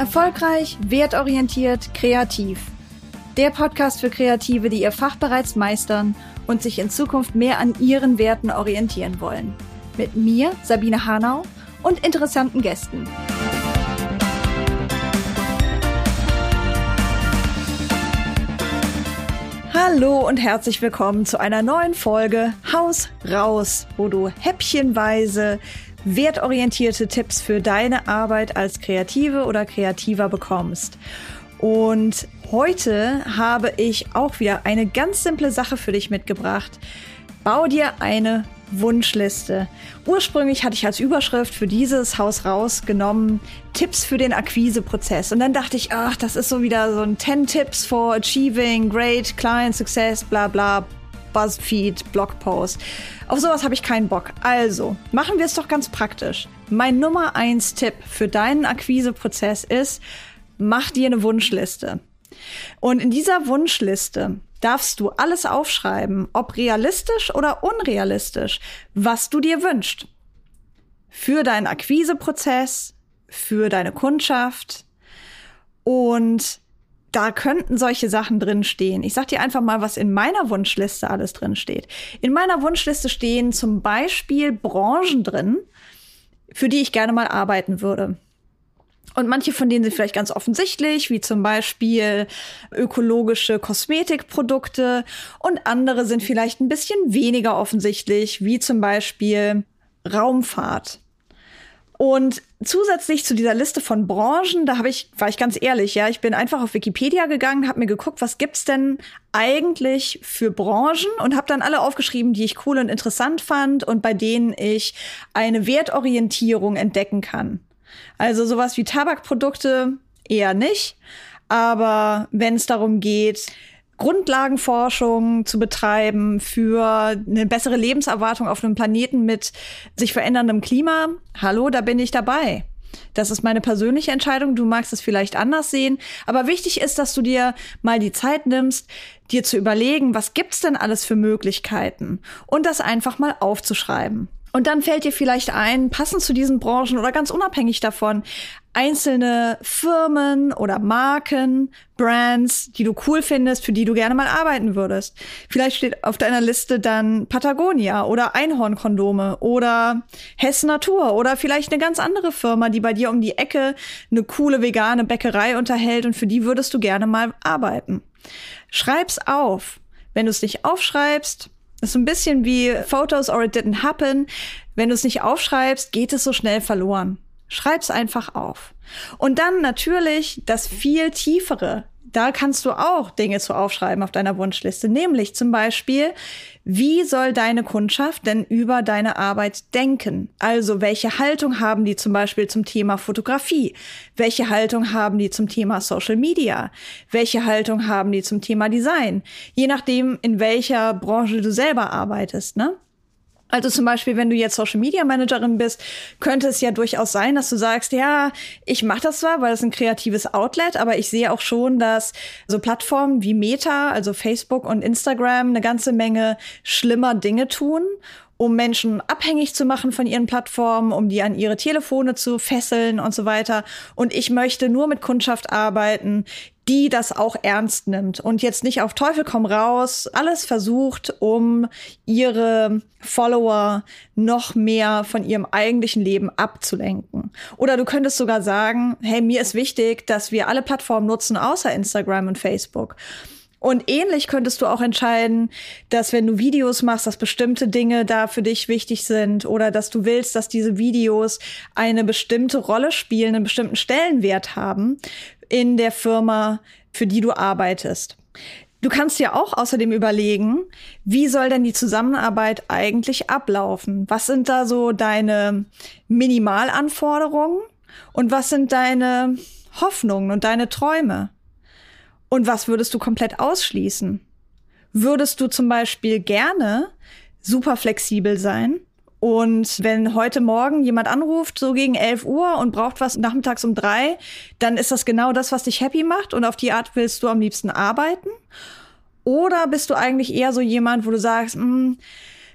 Erfolgreich, wertorientiert, kreativ. Der Podcast für Kreative, die ihr Fach bereits meistern und sich in Zukunft mehr an ihren Werten orientieren wollen. Mit mir, Sabine Hanau, und interessanten Gästen. Hallo und herzlich willkommen zu einer neuen Folge Haus raus, wo du häppchenweise wertorientierte Tipps für deine Arbeit als Kreative oder Kreativer bekommst. Und heute habe ich auch wieder eine ganz simple Sache für dich mitgebracht. Bau dir eine Wunschliste. Ursprünglich hatte ich als Überschrift für dieses Haus rausgenommen Tipps für den Akquiseprozess. Und dann dachte ich, ach, das ist so wieder so ein 10 Tipps for achieving great client success, bla bla, Buzzfeed, Blogpost. Auf sowas habe ich keinen Bock. Also, machen wir es doch ganz praktisch. Mein Nummer eins Tipp für deinen Akquiseprozess ist, mach dir eine Wunschliste. Und in dieser Wunschliste darfst du alles aufschreiben, ob realistisch oder unrealistisch, was du dir wünschst. Für deinen Akquiseprozess, für deine Kundschaft und da könnten solche Sachen drin stehen. Ich sag dir einfach mal, was in meiner Wunschliste alles drin steht. In meiner Wunschliste stehen zum Beispiel Branchen drin, für die ich gerne mal arbeiten würde. Und manche von denen sind vielleicht ganz offensichtlich, wie zum Beispiel ökologische Kosmetikprodukte. Und andere sind vielleicht ein bisschen weniger offensichtlich, wie zum Beispiel Raumfahrt. Und zusätzlich zu dieser Liste von Branchen, da habe ich, war ich ganz ehrlich, ja, ich bin einfach auf Wikipedia gegangen, habe mir geguckt, was gibt's denn eigentlich für Branchen und habe dann alle aufgeschrieben, die ich cool und interessant fand und bei denen ich eine Wertorientierung entdecken kann. Also sowas wie Tabakprodukte eher nicht, aber wenn es darum geht, Grundlagenforschung zu betreiben für eine bessere Lebenserwartung auf einem Planeten mit sich veränderndem Klima, hallo, da bin ich dabei. Das ist meine persönliche Entscheidung. Du magst es vielleicht anders sehen. Aber wichtig ist, dass du dir mal die Zeit nimmst, dir zu überlegen, was gibt's denn alles für Möglichkeiten und das einfach mal aufzuschreiben. Und dann fällt dir vielleicht ein, passend zu diesen Branchen oder ganz unabhängig davon, einzelne Firmen oder Marken, Brands, die du cool findest, für die du gerne mal arbeiten würdest. Vielleicht steht auf deiner Liste dann Patagonia oder Einhornkondome oder Hess Natur oder vielleicht eine ganz andere Firma, die bei dir um die Ecke eine coole vegane Bäckerei unterhält und für die würdest du gerne mal arbeiten. Schreib's auf. Wenn du es nicht aufschreibst, ist so ein bisschen wie Photos or it didn't happen. Wenn du es nicht aufschreibst, geht es so schnell verloren. Schreib's einfach auf. Und dann natürlich das viel tiefere. Da kannst du auch Dinge zu aufschreiben auf deiner Wunschliste, nämlich zum Beispiel, wie soll deine Kundschaft denn über deine Arbeit denken? Also welche Haltung haben die zum Beispiel zum Thema Fotografie? Welche Haltung haben die zum Thema Social Media? Welche Haltung haben die zum Thema Design? Je nachdem, in welcher Branche du selber arbeitest, ne? Also zum Beispiel, wenn du jetzt Social Media Managerin bist, könnte es ja durchaus sein, dass du sagst, ja, ich mache das zwar, weil es ein kreatives Outlet, aber ich sehe auch schon, dass so Plattformen wie Meta, also Facebook und Instagram, eine ganze Menge schlimmer Dinge tun um Menschen abhängig zu machen von ihren Plattformen, um die an ihre Telefone zu fesseln und so weiter. Und ich möchte nur mit Kundschaft arbeiten, die das auch ernst nimmt und jetzt nicht auf Teufel komm raus, alles versucht, um ihre Follower noch mehr von ihrem eigentlichen Leben abzulenken. Oder du könntest sogar sagen, hey, mir ist wichtig, dass wir alle Plattformen nutzen, außer Instagram und Facebook. Und ähnlich könntest du auch entscheiden, dass wenn du Videos machst, dass bestimmte Dinge da für dich wichtig sind oder dass du willst, dass diese Videos eine bestimmte Rolle spielen, einen bestimmten Stellenwert haben in der Firma, für die du arbeitest. Du kannst dir auch außerdem überlegen, wie soll denn die Zusammenarbeit eigentlich ablaufen? Was sind da so deine Minimalanforderungen und was sind deine Hoffnungen und deine Träume? Und was würdest du komplett ausschließen? Würdest du zum Beispiel gerne super flexibel sein? Und wenn heute Morgen jemand anruft, so gegen 11 Uhr und braucht was nachmittags um drei, dann ist das genau das, was dich happy macht und auf die Art willst du am liebsten arbeiten? Oder bist du eigentlich eher so jemand, wo du sagst, mh, hm,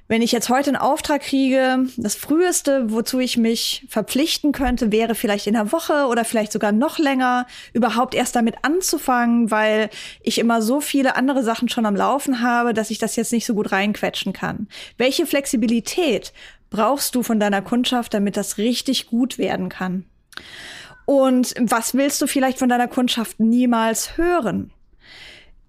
Wenn ich jetzt heute einen Auftrag kriege, das früheste, wozu ich mich verpflichten könnte, wäre vielleicht in der Woche oder vielleicht sogar noch länger, überhaupt erst damit anzufangen, weil ich immer so viele andere Sachen schon am Laufen habe, dass ich das jetzt nicht so gut reinquetschen kann. Welche Flexibilität brauchst du von deiner Kundschaft, damit das richtig gut werden kann? Und was willst du vielleicht von deiner Kundschaft niemals hören?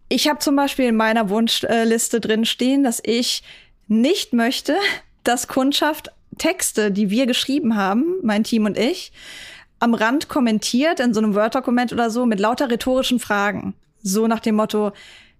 Ich habe zum Beispiel in meiner Wunschliste drin stehen, dass ich nicht möchte, dass Kundschaft Texte, die wir geschrieben haben, mein Team und ich, am Rand kommentiert in so einem Word-Dokument oder so mit lauter rhetorischen Fragen. So nach dem Motto,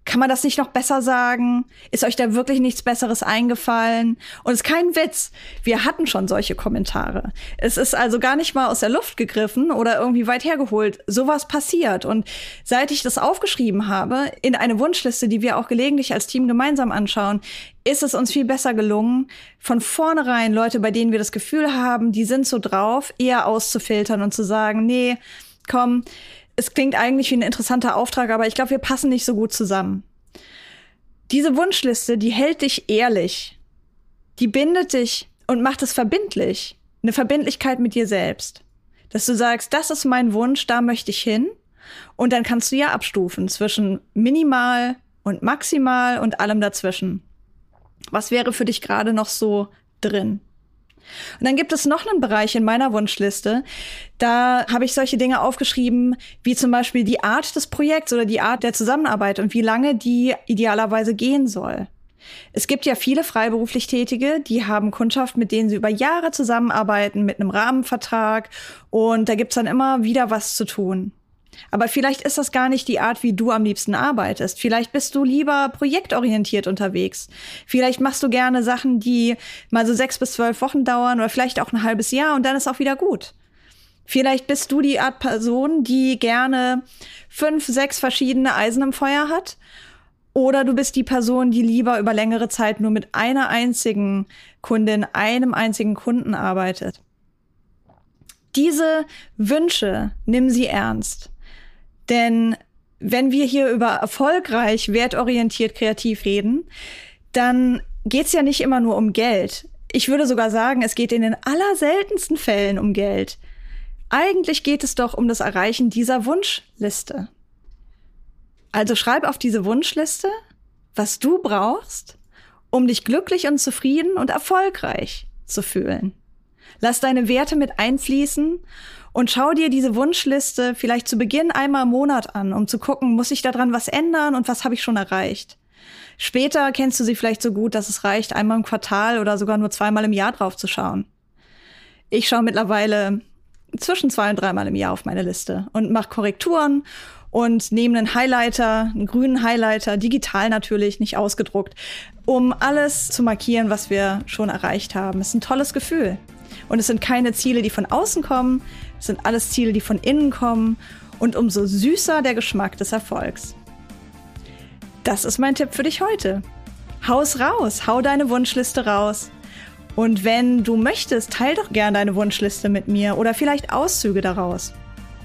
kann man das nicht noch besser sagen? Ist euch da wirklich nichts Besseres eingefallen? Und es ist kein Witz. Wir hatten schon solche Kommentare. Es ist also gar nicht mal aus der Luft gegriffen oder irgendwie weit hergeholt. Sowas passiert. Und seit ich das aufgeschrieben habe, in eine Wunschliste, die wir auch gelegentlich als Team gemeinsam anschauen, ist es uns viel besser gelungen, von vornherein Leute, bei denen wir das Gefühl haben, die sind so drauf, eher auszufiltern und zu sagen, nee, komm, es klingt eigentlich wie ein interessanter Auftrag, aber ich glaube, wir passen nicht so gut zusammen. Diese Wunschliste, die hält dich ehrlich. Die bindet dich und macht es verbindlich. Eine Verbindlichkeit mit dir selbst. Dass du sagst, das ist mein Wunsch, da möchte ich hin. Und dann kannst du ja abstufen zwischen minimal und maximal und allem dazwischen. Was wäre für dich gerade noch so drin? Und dann gibt es noch einen Bereich in meiner Wunschliste. Da habe ich solche Dinge aufgeschrieben, wie zum Beispiel die Art des Projekts oder die Art der Zusammenarbeit und wie lange die idealerweise gehen soll. Es gibt ja viele freiberuflich Tätige, die haben Kundschaft, mit denen sie über Jahre zusammenarbeiten, mit einem Rahmenvertrag. Und da gibt's dann immer wieder was zu tun. Aber vielleicht ist das gar nicht die Art, wie du am liebsten arbeitest. Vielleicht bist du lieber projektorientiert unterwegs. Vielleicht machst du gerne Sachen, die mal so sechs bis zwölf Wochen dauern oder vielleicht auch ein halbes Jahr und dann ist auch wieder gut. Vielleicht bist du die Art Person, die gerne fünf, sechs verschiedene Eisen im Feuer hat. Oder du bist die Person, die lieber über längere Zeit nur mit einer einzigen Kundin, einem einzigen Kunden arbeitet. Diese Wünsche, nimm sie ernst. Denn wenn wir hier über erfolgreich, wertorientiert, kreativ reden, dann geht's ja nicht immer nur um Geld. Ich würde sogar sagen, es geht in den allerseltensten Fällen um Geld. Eigentlich geht es doch um das Erreichen dieser Wunschliste. Also schreib auf diese Wunschliste, was du brauchst, um dich glücklich und zufrieden und erfolgreich zu fühlen. Lass deine Werte mit einfließen und schau dir diese Wunschliste vielleicht zu Beginn einmal im Monat an, um zu gucken, muss ich daran was ändern und was habe ich schon erreicht. Später kennst du sie vielleicht so gut, dass es reicht, einmal im Quartal oder sogar nur zweimal im Jahr drauf zu schauen. Ich schaue mittlerweile zwischen zwei und dreimal im Jahr auf meine Liste und mache Korrekturen und nehme einen Highlighter, einen grünen Highlighter, digital natürlich, nicht ausgedruckt, um alles zu markieren, was wir schon erreicht haben. Es ist ein tolles Gefühl. Und es sind keine Ziele, die von außen kommen, es sind alles Ziele, die von innen kommen. Und umso süßer der Geschmack des Erfolgs. Das ist mein Tipp für dich heute. Haus raus, hau deine Wunschliste raus. Und wenn du möchtest, teil doch gern deine Wunschliste mit mir oder vielleicht Auszüge daraus.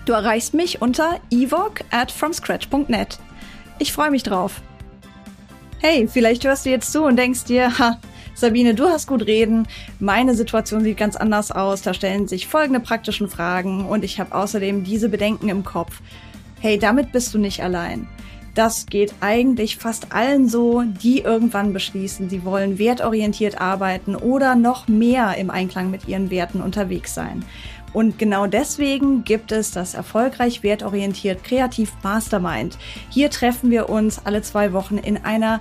Du erreichst mich unter evoc at fromscratch.net. Ich freue mich drauf. Hey, vielleicht hörst du jetzt zu und denkst dir, ha, Sabine, du hast gut reden. Meine Situation sieht ganz anders aus. Da stellen sich folgende praktischen Fragen und ich habe außerdem diese Bedenken im Kopf. Hey, damit bist du nicht allein. Das geht eigentlich fast allen so, die irgendwann beschließen, sie wollen wertorientiert arbeiten oder noch mehr im Einklang mit ihren Werten unterwegs sein. Und genau deswegen gibt es das erfolgreich wertorientiert Kreativ Mastermind. Hier treffen wir uns alle zwei Wochen in einer